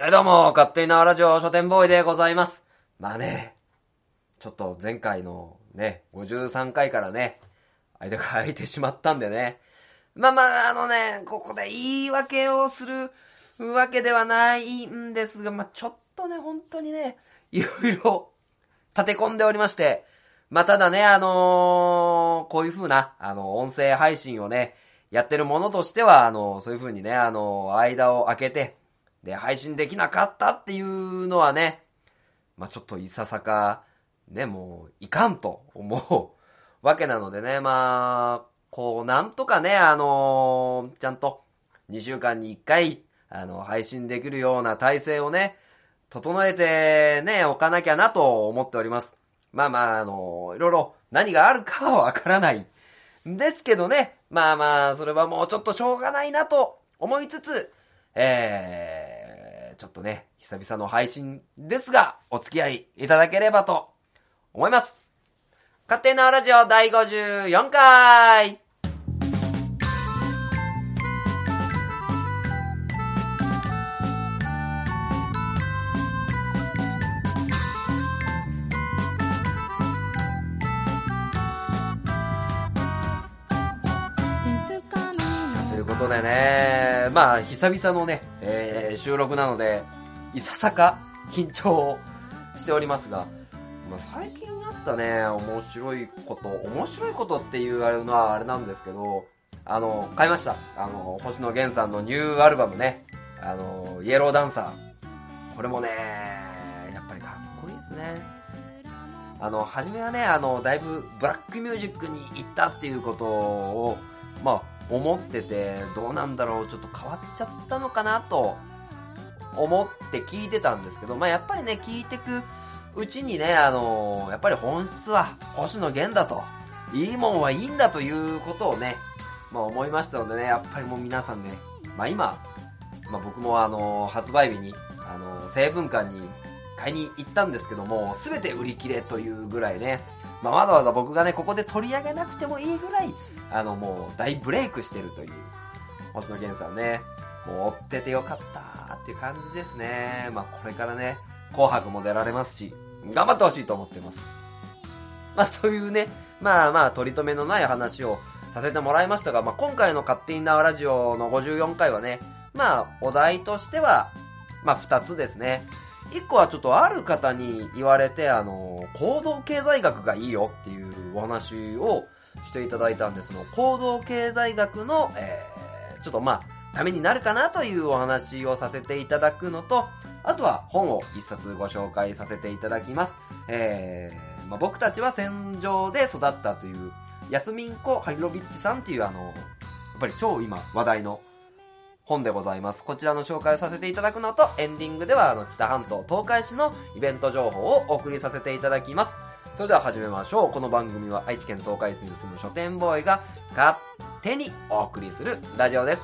はい、どうも、勝手になラジオ書店ボーイでございます。まあね、ちょっと前回のね、53回からね、間が空いてしまったんでね。まあまあ、あのね、ここで言い訳をするわけではないんですが、まあちょっとね、本当にね、いろいろ 立て込んでおりまして、まあただね、あのーこういう風な、あの、音声配信をね、やってるものとしては、あの、そういう風にね、あの、間を空けて、で、配信できなかったっていうのはね、まあちょっといささか、ね、もう、いかんと思うわけなのでね、まあ、こう、なんとかね、あのちゃんと、2週間に1回、あの、配信できるような体制をね、整えてね、おかなきゃなと思っております。まあまあ、あの、いろいろ何があるかはわからない。ですけどね、まあまあ、それはもうちょっとしょうがないなと思いつつ、えー、ちょっとね、久々の配信ですが、お付き合いいただければと思います。勝手なラジオ第54回久々のね、えー収録なので、いささか緊張しておりますが、まあ、最近あったね、面白いこと、面白いことっていうあれのはあれなんですけど、あの、買いました。あの、星野源さんのニューアルバムね、あの、イエローダンサー。これもね、やっぱりかっこいいですね。あの、初めはね、あの、だいぶブラックミュージックに行ったっていうことを、まあ、思ってて、どうなんだろう、ちょっと変わっちゃったのかなと、思って聞いてたんですけど、まあ、やっぱりね、聞いてくうちにね、あのやっぱり本質は星野源だと、いいもんはいいんだということをね、まあ、思いましたのでね、やっぱりもう皆さんね、まあ、今、まあ、僕もあの発売日に、あの成分館に買いに行ったんですけども、すべて売り切れというぐらいね、まあ、わざわざ僕がね、ここで取り上げなくてもいいぐらい、あの、もう大ブレイクしてるという、星野源さんね、もう追っててよかったっていう感じですね。まあ、これからね、紅白も出られますし、頑張ってほしいと思ってます。まあ、というね、まあまあ、取り留めのない話をさせてもらいましたが、まあ、今回の勝手に縄ラジオの54回はね、まあ、お題としては、まあ、2つですね。1個はちょっとある方に言われて、あの、行動経済学がいいよっていうお話をしていただいたんですの、行動経済学の、えー、ちょっとまあ、ためになるかなというお話をさせていただくのと、あとは本を一冊ご紹介させていただきます。えー、まあ、僕たちは戦場で育ったという、ヤスミンコ・ハリロビッチさんっていうあの、やっぱり超今話題の本でございます。こちらの紹介をさせていただくのと、エンディングではあの、知多半島東海市のイベント情報をお送りさせていただきます。それでは始めましょう。この番組は愛知県東海市に住む書店ボーイが勝手にお送りするラジオです。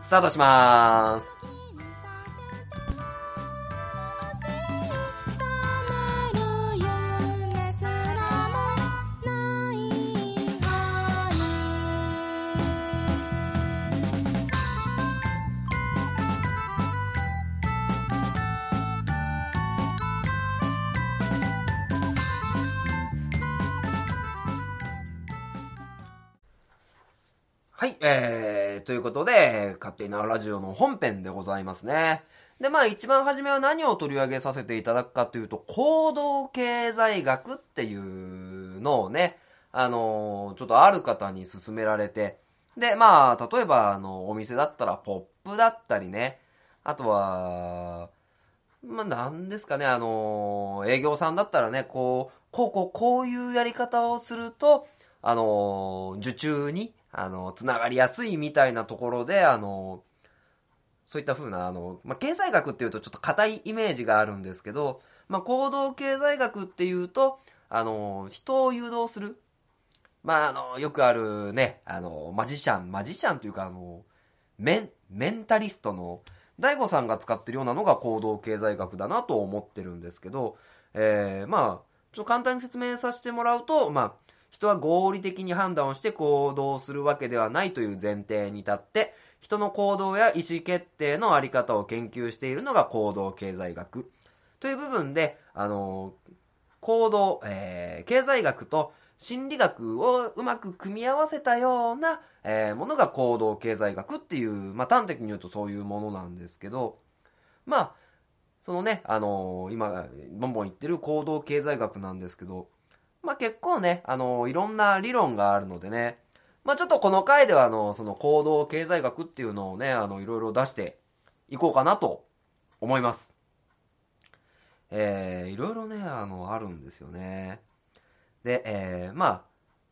スタートしまーす。えー、ということで、勝手なラジオの本編でございますね。で、まあ一番初めは何を取り上げさせていただくかというと、行動経済学っていうのをね、あのーちょっとある方に勧められて、で、まあ、例えば、あの、お店だったら、ポップだったりね、あとは、まあ、なんですかね、あのー営業さんだったらね、こう、こう、こう、こういうやり方をすると、あのー受注に、あのつながりやすいみたいなところで、あのそういった風な、あの、まあ、経済学っていうとちょっと硬いイメージがあるんですけど、まあ、行動経済学っていうと、あの人を誘導する。まあ、あの、よくあるね、あの、マジシャン、マジシャンというか、あの、メン、メンタリストの、大悟さんが使ってるようなのが行動経済学だなと思ってるんですけど、えー、まあ、ちょっと簡単に説明させてもらうと、まあ、人は合理的に判断をして行動するわけではないという前提に立って、人の行動や意思決定のあり方を研究しているのが行動経済学。という部分で、あの行動、えー、経済学と心理学をうまく組み合わせたような、えー、ものが行動経済学っていう、まあ、端的に言うとそういうものなんですけど、まあ、そのね、あのー、今、ボンボン言ってる行動経済学なんですけど、まあ結構ね、あの、いろんな理論があるのでね、まあちょっとこの回では、あの、その行動経済学っていうのをね、あの、いろいろ出していこうかなと思います。えー、いろいろね、あの、あるんですよね。で、えー、まあ、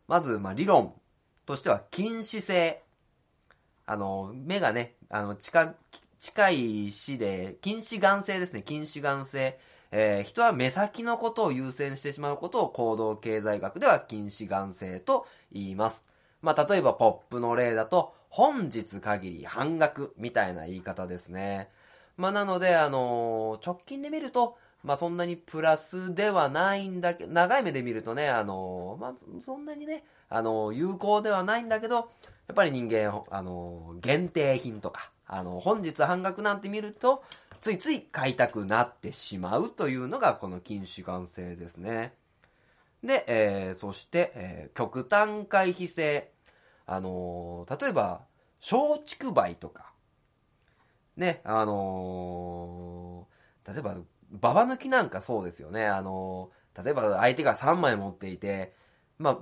まず、まあ、理論としては、近視性。あの、目がね、あの、近、近い死で、近視眼性ですね、近視眼性。えー、人は目先のことを優先してしまうことを行動経済学では近視眼性と言います。まあ、例えばポップの例だと、本日限り半額みたいな言い方ですね。まあ、なので、あのー、直近で見ると、まあそんなにプラスではないんだけど、長い目で見るとね、あの、まあそんなにね、あの、有効ではないんだけど、やっぱり人間、あの、限定品とか、あの、本日半額なんて見ると、ついつい買いたくなってしまうというのがこの近視眼性ですね。で、えー、そして、えー、極端回避性。あのー、例えば、松竹梅とか、ね、あのー、例えば、ババ抜きなんかそうですよね。あのー、例えば相手が3枚持っていて、まあ、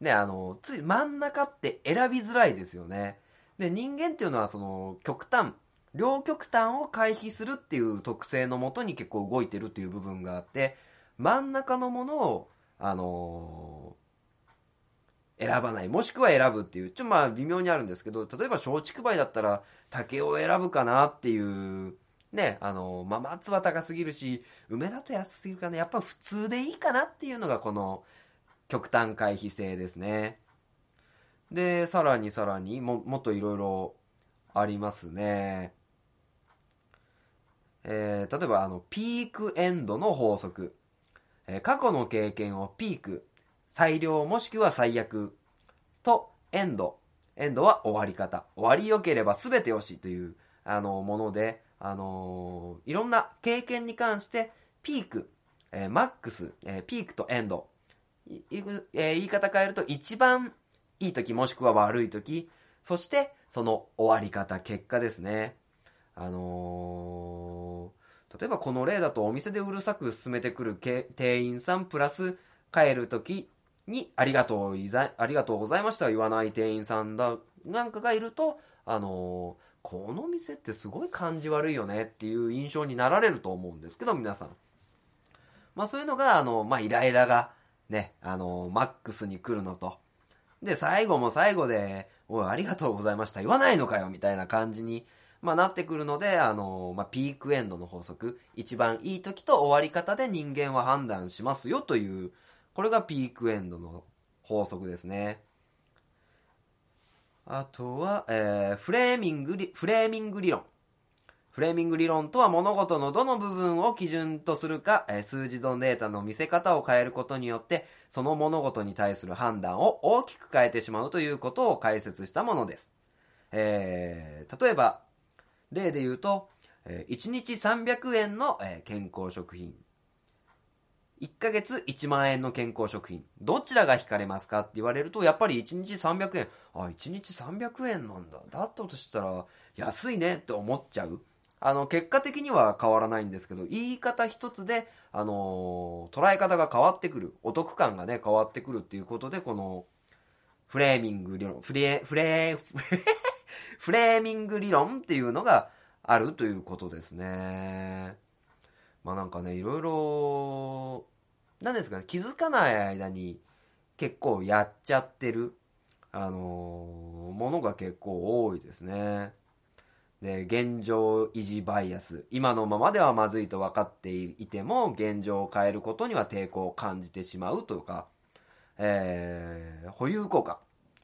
ね、あのー、つい真ん中って選びづらいですよね。で、人間っていうのはその、極端、両極端を回避するっていう特性のもとに結構動いてるっていう部分があって、真ん中のものを、あのー、選ばない。もしくは選ぶっていう、ちょまあ微妙にあるんですけど、例えば松竹梅だったら竹を選ぶかなっていうね、あの、まあ、松は高すぎるし、梅だと安すぎるかな。やっぱ普通でいいかなっていうのがこの極端回避性ですね。で、さらにさらにも、もっといろいろありますね。えー、例えば、あの、ピークエンドの法則。えー、過去の経験をピーク、最良もしくは最悪とエンド。エンドは終わり方。終わり良ければ全てよしという、あの、もので、あのー、いろんな経験に関して、ピーク、えー、マックス、えー、ピークとエンド、えー、言い方変えると一番いい時もしくは悪い時、そしてその終わり方、結果ですね。あのー、例えばこの例だとお店でうるさく進めてくる店員さんプラス帰る時にありがとうありがとうございました言わない店員さんだなんかがいると、あのーこの店ってすごい感じ悪いよねっていう印象になられると思うんですけど、皆さん。まあそういうのが、あの、まあイライラがね、あの、マックスに来るのと。で、最後も最後で、おい、ありがとうございました。言わないのかよみたいな感じに、まあ、なってくるので、あの、まあ、ピークエンドの法則。一番いい時と終わり方で人間は判断しますよという、これがピークエンドの法則ですね。あとは、えー、フレーミングリ、フレーミング理論。フレーミング理論とは物事のどの部分を基準とするか、えー、数字のデータの見せ方を変えることによって、その物事に対する判断を大きく変えてしまうということを解説したものです。えー、例えば、例で言うと、え、1日300円の、え、健康食品。1ヶ月1万円の健康食品。どちらが引かれますかって言われると、やっぱり1日300円。あ、1日300円なんだ。だったとしたら、安いねって思っちゃう。あの、結果的には変わらないんですけど、言い方一つで、あのー、捉え方が変わってくる。お得感がね、変わってくるっていうことで、この、フレーミング理論、フレー、フレー、フレーミング理論っていうのがあるということですね。まあなんかね、いろいろ、なんですかね、気づかない間に結構やっちゃってる、あのー、ものが結構多いですね。で、現状維持バイアス。今のままではまずいと分かっていても、現状を変えることには抵抗を感じてしまうというか、えー、保有効果。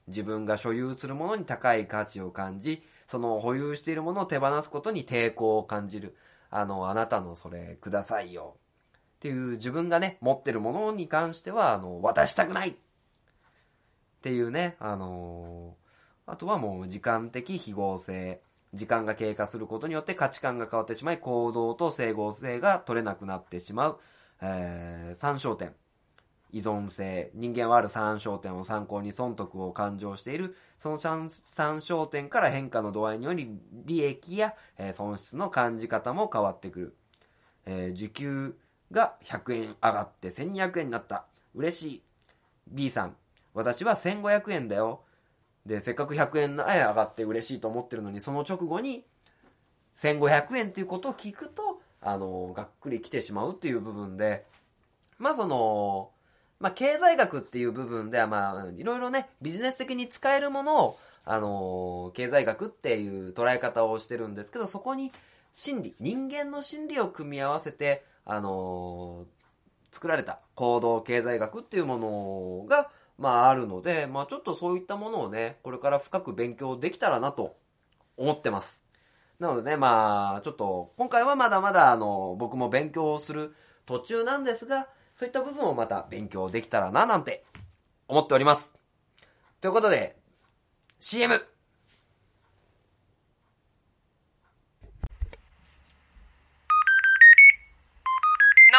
自分が所有するものに高い価値を感じ、その保有しているものを手放すことに抵抗を感じる。あの、あなたのそれくださいよ。っていう自分がね、持ってるものに関しては、あの、渡したくないっていうね、あのあとはもう時間的非合成。時間が経過することによって価値観が変わってしまい、行動と整合性が取れなくなってしまう。えー、三焦点。依存性。人間はある三焦点を参考に損得を感情している。その三焦点から変化の度合いにより利益や、損失の感じ方も変わってくる。えー、時給が100円上がって1200円になった。嬉しい。B さん。私は1500円だよ。で、せっかく100円上がって嬉しいと思ってるのに、その直後に1500円っていうことを聞くと、あの、がっくり来てしまうっていう部分で、まあその、まあ経済学っていう部分ではまあいろいろね、ビジネス的に使えるものを、あの、経済学っていう捉え方をしてるんですけど、そこに心理、人間の心理を組み合わせて、あの、作られた行動経済学っていうものが、まああるので、まあちょっとそういったものをね、これから深く勉強できたらなと思ってます。なのでね、まあちょっと今回はまだまだあの僕も勉強する途中なんですが、そういった部分をまた勉強できたらななんて思っております。ということで、CM! 生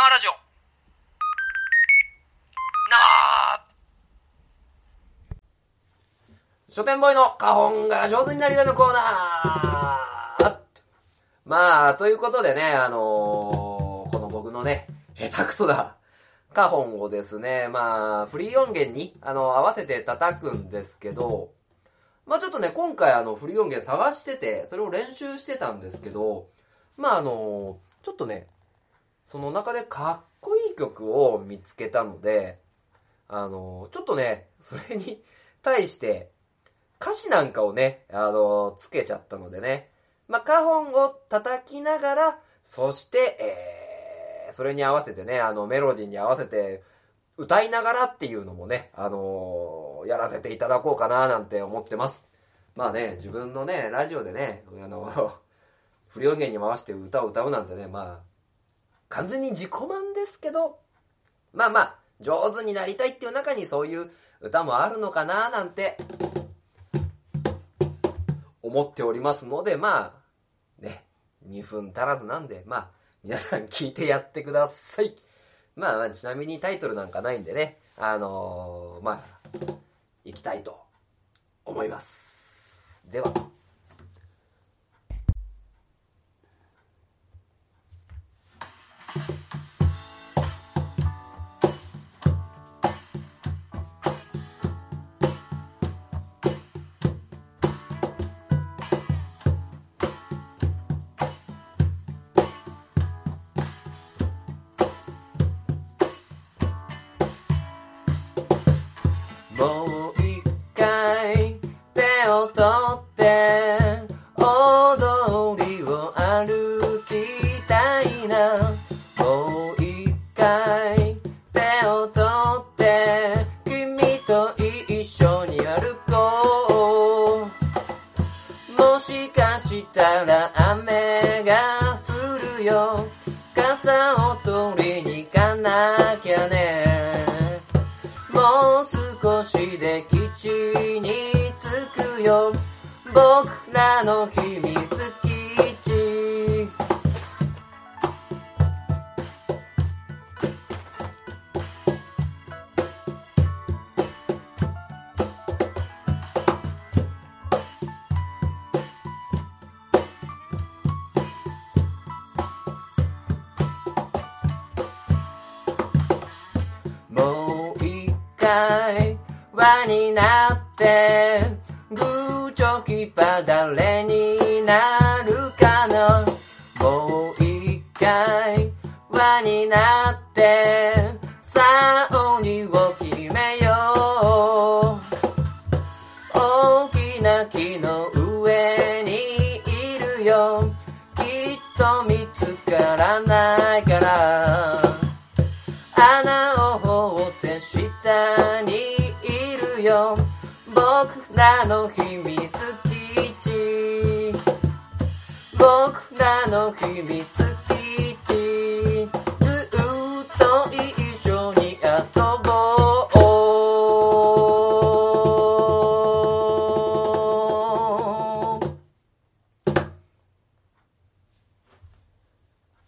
ラジオ書店ボーイの花本が上手になりたいのコーナーまあ、ということでね、あのー、この僕のね、下手くそな花本をですね、まあ、フリー音源に、あの、合わせて叩くんですけど、まあちょっとね、今回あの、フリー音源探してて、それを練習してたんですけど、まああの、ちょっとね、その中でかっこいい曲を見つけたので、あの、ちょっとね、それに対して、歌詞なんかをね、あの、つけちゃったのでね。まあ、カホンを叩きながら、そして、えー、それに合わせてね、あの、メロディーに合わせて、歌いながらっていうのもね、あのー、やらせていただこうかななんて思ってます。まあね、自分のね、ラジオでね、あの、不良弦に回して歌を歌うなんてね、まあ、完全に自己満ですけど、まあまあ、上手になりたいっていう中にそういう歌もあるのかななんて思っておりますので、まあ、ね、2分足らずなんで、まあ、皆さん聞いてやってください。まあ、ちなみにタイトルなんかないんでね、あのー、まあ、行きたいと思います。では。もう一回。パになってグーチョキパ誰になるかな。もう一回輪になってさあ鬼を決めよう。大きな木の上にいるよ。きっと見つからないから。僕らの秘密基地僕らの秘密基地ずっと一緒に遊ぼう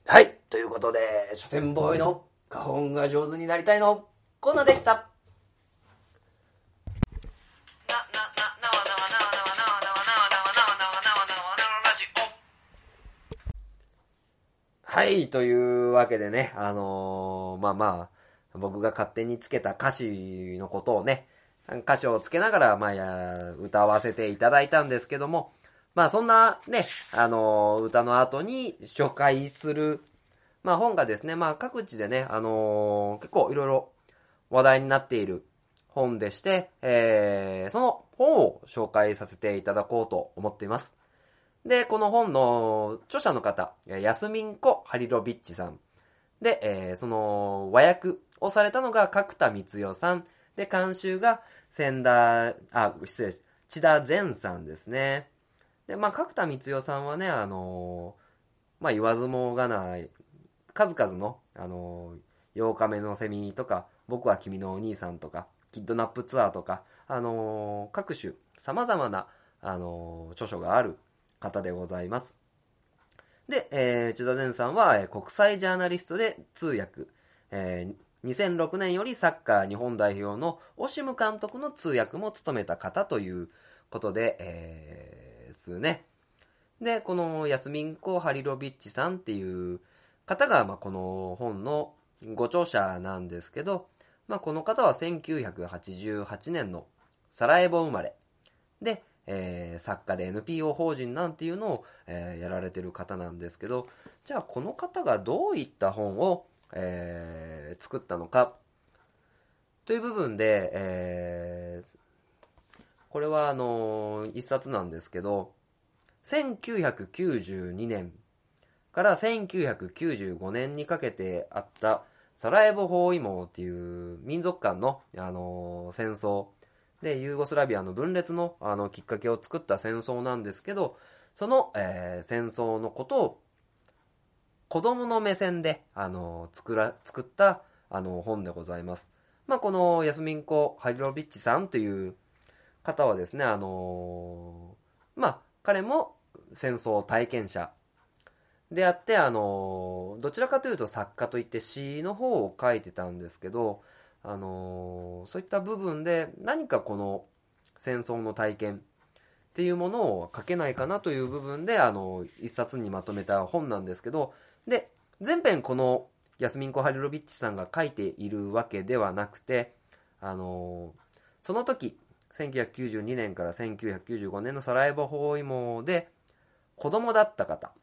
はい。ということで書店ボーイの花本が上手になりたいのコーナーでした。はい、というわけでね、あのーまあまあ、僕が勝手につけた歌詞のことをね、歌詞をつけながら、まあ、歌わせていただいたんですけども、まあそんなね、あのー歌の後に紹介する、まあ本がですね、まあ各地でね、あのー結構いろいろ話題になっている本でして、えー、その本を紹介させていただこうと思っています。で、この本の著者の方、ヤスミンコ・ハリロビッチさん。で、えーその和訳をされたのが角田光代さん。で、監修が千田、あ、失礼し、千田善さんですね。で、まあ、角田光代さんはね、あのーまあ、言わずもがない、数々の、あのー、8日目のセミとか、僕は君のお兄さんとか、キッドナップツアーとか、あのー各種、様々な、あのー著書がある方でございます。で、えー、千田善さんは、えー国際ジャーナリストで通訳、えー2006年よりサッカー日本代表のオシム監督の通訳も務めた方ということで、えー、ですね。で、このヤスミンコ・ハリロビッチさんっていう方が、まあ、この本のご著者なんですけど、まあ、この方は1988年のサラエボ生まれで、えー作家で NPO 法人なんていうのを、えーやられてる方なんですけど、じゃあこの方がどういった本を、えー作ったのかという部分で、えこれはあのー一冊なんですけど、1992年から1995年にかけてあったサラエボ包囲網っていう民族間の、あのー戦争でユーゴスラビアの分裂のあのきっかけを作った戦争なんですけどその、えー戦争のことを子供の目線で、あの作ら作った、あの本でございます。まあ、このヤスミンコ・ハリロビッチさんという方はですね、あのーまあ、彼も戦争体験者であって、あのーどちらかというと作家といって詩の方を書いてたんですけど、あのそういった部分で何かこの戦争の体験っていうものを書けないかなという部分で、あの一冊にまとめた本なんですけど、で、全編このヤスミンコ・ハリロビッチさんが書いているわけではなくて、あのその時、1992年から1995年のサラエボ包囲網で子供だった方、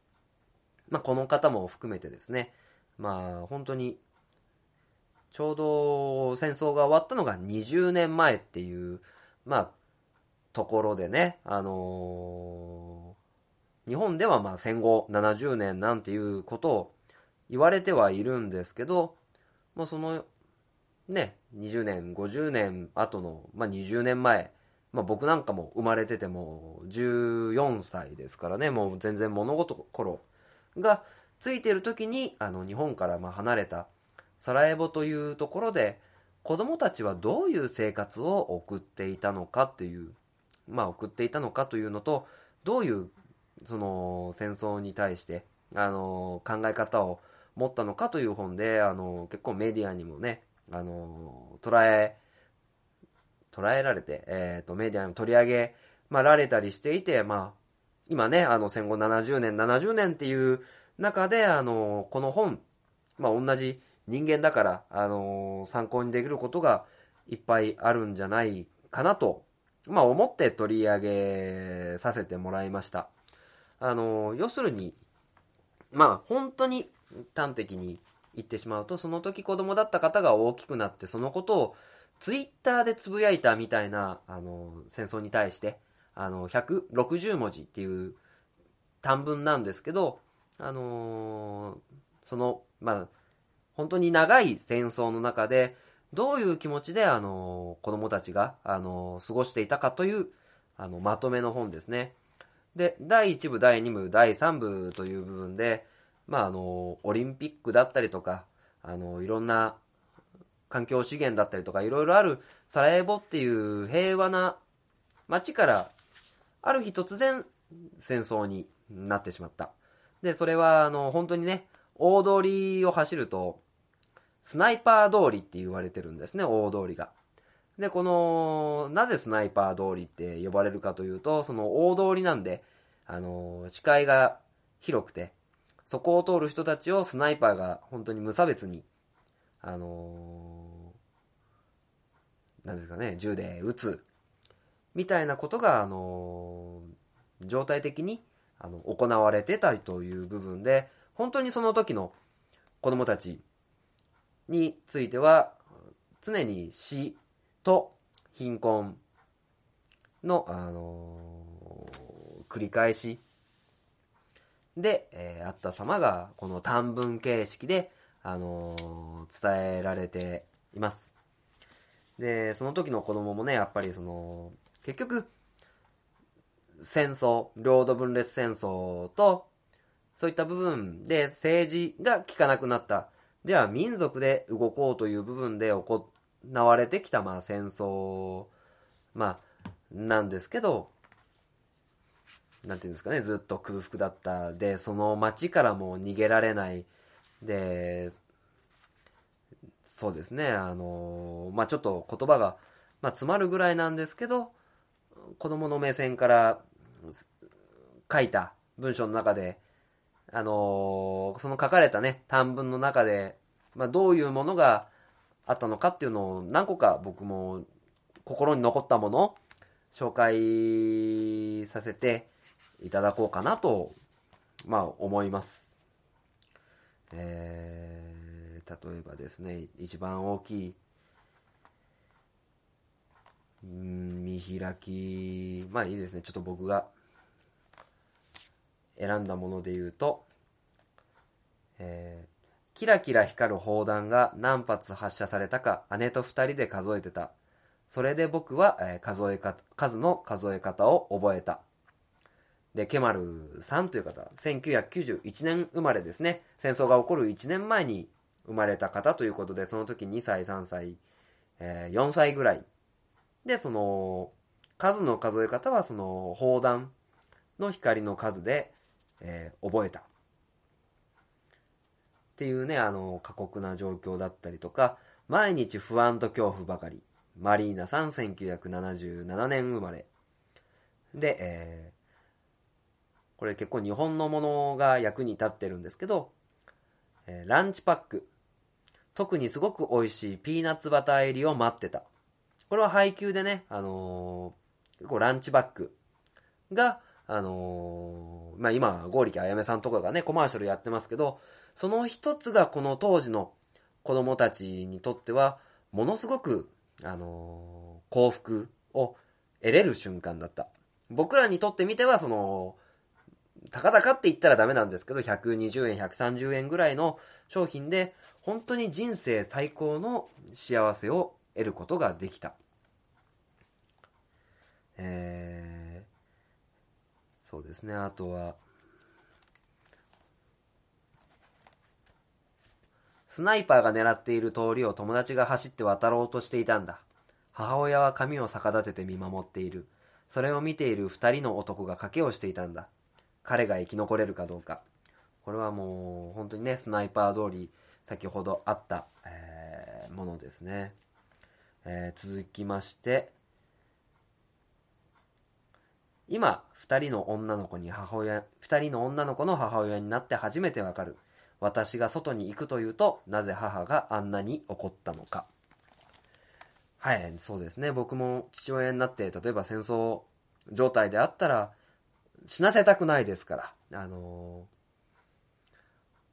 まあ、この方も含めてですね、まあ、本当に、ちょうど戦争が終わったのが20年前っていう、まあ、ところでね、あの日本ではまあ戦後70年なんていうことを言われてはいるんですけど、まあ、そのね、20年、50年後の、まあ、20年前、まあ、僕なんかも生まれてても14歳ですからね、もう全然物事頃がついてる時に、あの、日本からま離れたサラエボというところで、子供たちはどういう生活を送っていたのかっていう、まあ送っていたのかというのと、どういうその戦争に対して、あの、考え方を持ったのかという本で、あの、結構メディアにもね、あの、捉え、捉えられて、えっ、と、メディアにも取り上げ、まあ、られたりしていて、まあ、今ね、あの、戦後70年、70年っていう中で、あの、この本、まあ、同じ人間だから、あの、参考にできることがいっぱいあるんじゃないかなと、まあ、思って取り上げさせてもらいました。あの、要するに、まあ、本当に端的に言ってしまうと、その時子供だった方が大きくなって、そのことをツイッターでつぶやいたみたいな、あの、戦争に対して、あの、160文字っていう短文なんですけど、あのその、まあ、本当に長い戦争の中で、どういう気持ちで、あの子供たちが、あの過ごしていたかという、あの、まとめの本ですね。で、第1部、第2部、第3部という部分で、まあ、あの、オリンピックだったりとか、あの、いろんな環境資源だったりとか、いろいろあるサラエボっていう平和な街から、ある日突然戦争になってしまった。で、それは、あの、本当にね、大通りを走ると、スナイパー通りって言われてるんですね、大通りが。で、この、なぜスナイパー通りって呼ばれるかというと、その大通りなんで、あの、視界が広くて、そこを通る人たちをスナイパーが本当に無差別に、あのなんですかね、銃で撃つ、みたいなことが、あの状態的に、あの、行われてたりという部分で、本当にその時の子供たちについては、常に死と貧困の、あのー、繰り返しで、えー、あった様が、この短文形式で、あのー、伝えられています。で、その時の子供もね、やっぱりその、結局、戦争、領土分裂戦争と、そういった部分で政治が効かなくなった。では民族で動こうという部分で行われてきたまあ戦争、まあ、なんですけど、なんていうんですかね、ずっと空腹だった。で、その街からも逃げられない。で、そうですね、あの、まあちょっと言葉が、ま詰まるぐらいなんですけど、子供の目線から書いた文章の中で、あのー、その書かれたね、短文の中で、まあ、どういうものがあったのかっていうのを何個か僕も心に残ったものを紹介させていただこうかなと、まあ思います。えー、例えばですね、一番大きい、見開き、まあいいですね、ちょっと僕が選んだもので言うと、えー、キラキラ光る砲弾が何発発射されたか姉と二人で数えてた。それで僕は、えー、数えか、数の数え方を覚えた。で、ケマルさんという方、1991年生まれですね。戦争が起こる1年前に生まれた方ということで、その時2歳、3歳、えー、4歳ぐらい。で、その、数の数え方はその砲弾の光の数で、えー、覚えた。っていうね、あの、過酷な状況だったりとか、毎日不安と恐怖ばかり。マリーナさん、1977年生まれ。で、えー、これ結構日本のものが役に立ってるんですけど、えー、ランチパック。特にすごく美味しいピーナッツバター入りを待ってた。これは配給でね、あのー、結構ランチバッグが、あのー、まあ、今、ゴーリキあやめさんとかがね、コマーシャルやってますけど、その一つがこの当時の子供たちにとっては、ものすごく、あのー、幸福を得れる瞬間だった。僕らにとってみては、その、たかだかって言ったらダメなんですけど、120円、130円ぐらいの商品で、本当に人生最高の幸せを得ることができた。えーそうですね、あとは、スナイパーが狙っている通りを友達が走って渡ろうとしていたんだ。母親は髪を逆立てて見守っている。それを見ている二人の男が賭けをしていたんだ。彼が生き残れるかどうか。これはもう、本当にね、スナイパー通り、先ほどあった、えー、ものですね。えー、続きまして、今、二人の女の子に母親、二人の女の子の母親になって初めてわかる。私が外に行くというと、なぜ母があんなに怒ったのか。はい、そうですね。僕も父親になって、例えば戦争状態であったら、死なせたくないですから、あのー、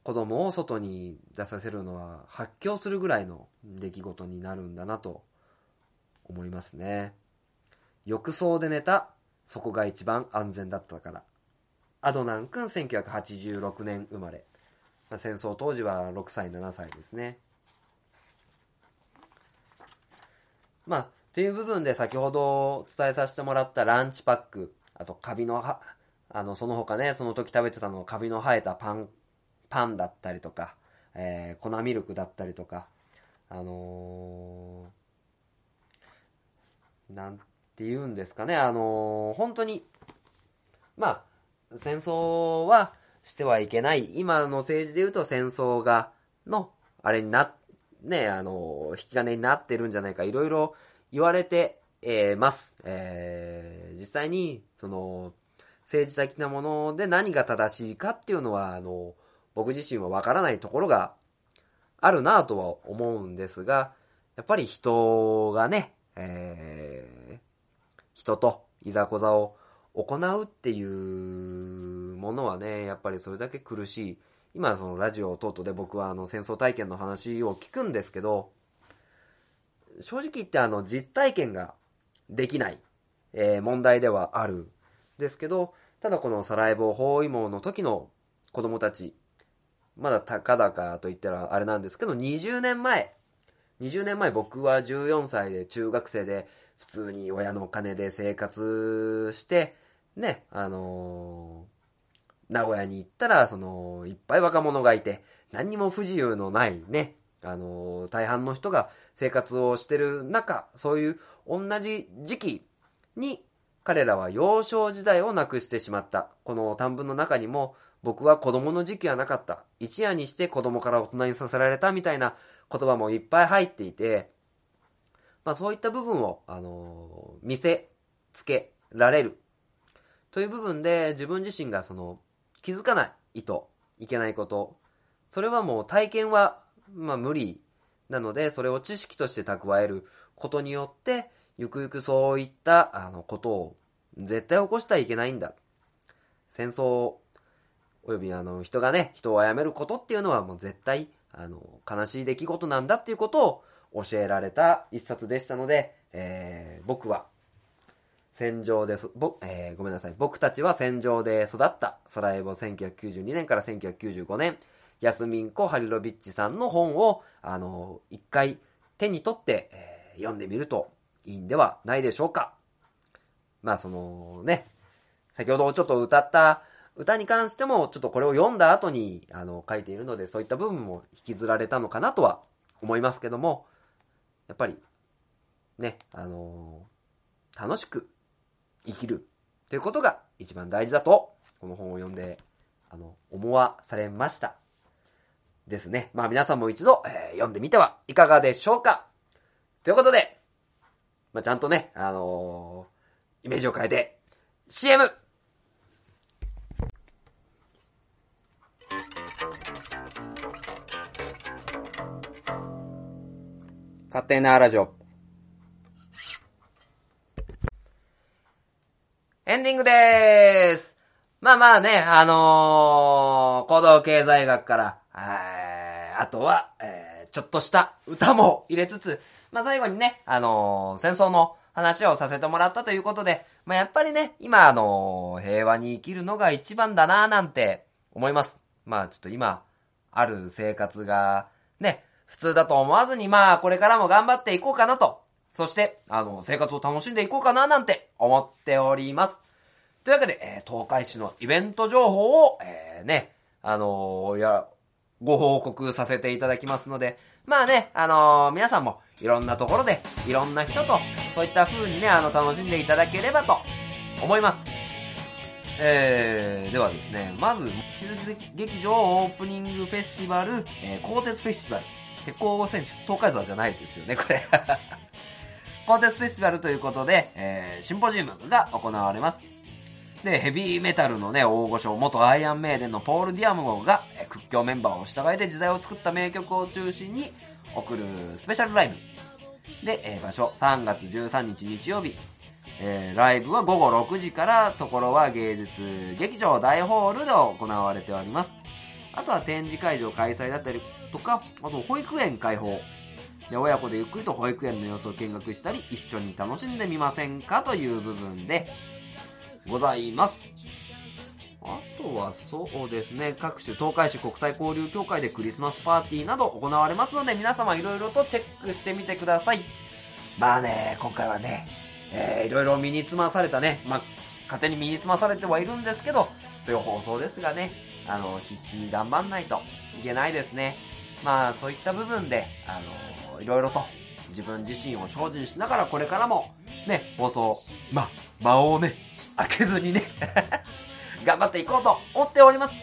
子供を外に出させるのは発狂するぐらいの出来事になるんだなと思いますね。浴槽で寝たそこが一番安全だったから。アドナン君1986年生まれ。戦争当時は6歳、7歳ですね。まあ、っていう部分で先ほど伝えさせてもらったランチパック、あとカビのは、あの、その他ね、その時食べてたのカビの生えたパン、パンだったりとか、えー、粉ミルクだったりとか、あのー、なんていうんですかね、あの、本当に、まあ、戦争は、してはいけない。今の政治で言うと戦争が、の、あれにな、ね、あの、引き金になってるんじゃないか、いろいろ言われて、えー、ます。えー、実際に、その、政治的なもので何が正しいかっていうのは、あの、僕自身はわからないところがあるなとは思うんですが、やっぱり人がね、え、人といざこざを行うっていうものはね、やっぱりそれだけ苦しい。今そのラジオ等々で僕はあの戦争体験の話を聞くんですけど、正直言ってあの実体験ができない、えー、問題ではある。ですけど、ただこのサラエボ包囲網の時の子供たち、まだたかだかと言ったらあれなんですけど、20年前、20年前僕は14歳で中学生で普通に親のお金で生活して、ね、あのー、名古屋に行ったら、その、いっぱい若者がいて、何にも不自由のないね、あのー、大半の人が生活をしてる中、そういう同じ時期に彼らは幼少時代をなくしてしまった。この短文の中にも、僕は子供の時期はなかった。一夜にして子供から大人にさせられたみたいな言葉もいっぱい入っていて、まあそういった部分を、あの、見せつけられる。という部分で自分自身がその気づかない意図、いけないこと。それはもう体験は、まあ無理なので、それを知識として蓄えることによって、ゆくゆくそういったあのことを絶対起こしてはいけないんだ。戦争、およびあの人がね、人を殺めることっていうのはもう絶対あの悲しい出来事なんだっていうことを教えられた一冊でしたので、えー、僕は戦場でぼ、えー、ごめんなさい。僕たちは戦場で育った、サラエボ1992年から1995年、ヤスミンコ・ハリロビッチさんの本を、あの、一回手に取って、えー、読んでみるといいんではないでしょうか。まあそのね、先ほどちょっと歌った歌に関してもちょっとこれを読んだ後にあの書いているのでそういった部分も引きずられたのかなとは思いますけども、やっぱりね、あのー、楽しく生きるということが一番大事だと、この本を読んで、あの、思わされました。ですね。まあ皆さんも一度、えー、読んでみてはいかがでしょうかということで、まあ、ちゃんとね、あのー、イメージを変えて、CM! 勝手なラジオ。エンディングでーす。まあまあね、あのー、行動経済学から、あとは、えー、ちょっとした歌も入れつつ、まあ、最後にね、あのー、戦争の話をさせてもらったということで、まあ、やっぱりね、今、あのー、平和に生きるのが一番だなぁなんて思います。まあ、ちょっと今、ある生活が、ね、普通だと思わずに、まあ、これからも頑張っていこうかなと。そして、あの、生活を楽しんでいこうかななんて思っております。というわけで、えー、東海市のイベント情報を、えー、ね、あのー、や、ご報告させていただきますので、まあね、あのー、皆さんもいろんなところで、いろんな人と、そういった風にね、あの、楽しんでいただければと思います。えー、ではですね、まず、劇場オープニングフェスティバル、えー、鋼鉄フェスティバル。鉄鋼戦士、東海座じゃないですよね、これ。鋼鉄フェスティバルということで、えー、シンポジウムが行われます。で、ヘビーメタルのね、大御所、元アイアンメイデンのポール・ディアムゴが、え屈強メンバーを従えて時代を作った名曲を中心に送るスペシャルライブ。で、えー、場所、3月13日日曜日。えー、ライブは午後6時から、ところは芸術劇場大ホールで行われております。あとは展示会場開催だったりとか、あと保育園開放。で、親子でゆっくりと保育園の様子を見学したり、一緒に楽しんでみませんかという部分で、ございます。あとはそうですね、各種東海市国際交流協会でクリスマスパーティーなど行われますので、皆様いろいろとチェックしてみてください。まあね、今回はね、えー、いろいろ身につまされたね、まあ、勝手に身につまされてはいるんですけど、そういう放送ですがね、あの、必死に頑張んないといけないですね。まあ、そういった部分で、あの、いろいろと自分自身を精進しながらこれからも、ね、放送、まあ、間をね、開けずにね 頑張っていこうと思っております。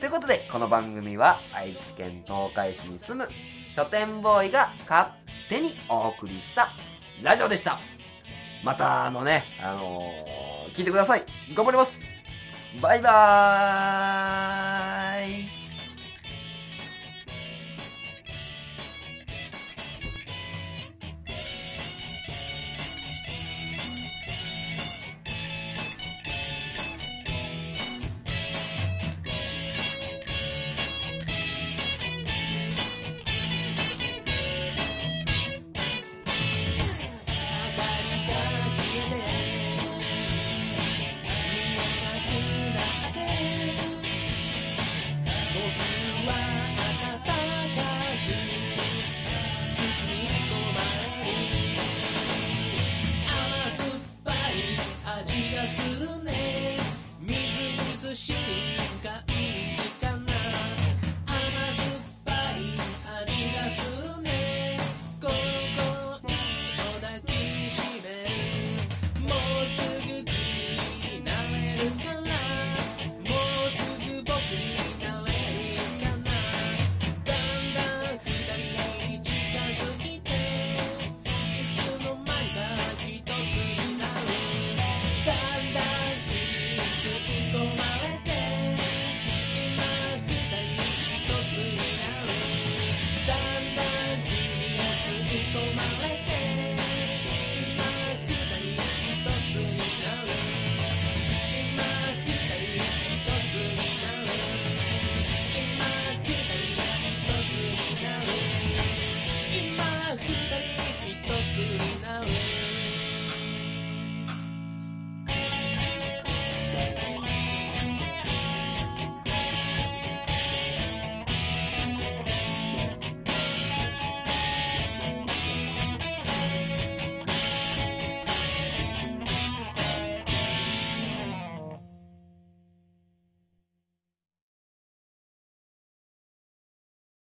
ということで、この番組は愛知県東海市に住む書店ボーイが勝手にお送りしたラジオでした。また、あのね、あのー聞いてください。頑張ります。バイバーイ。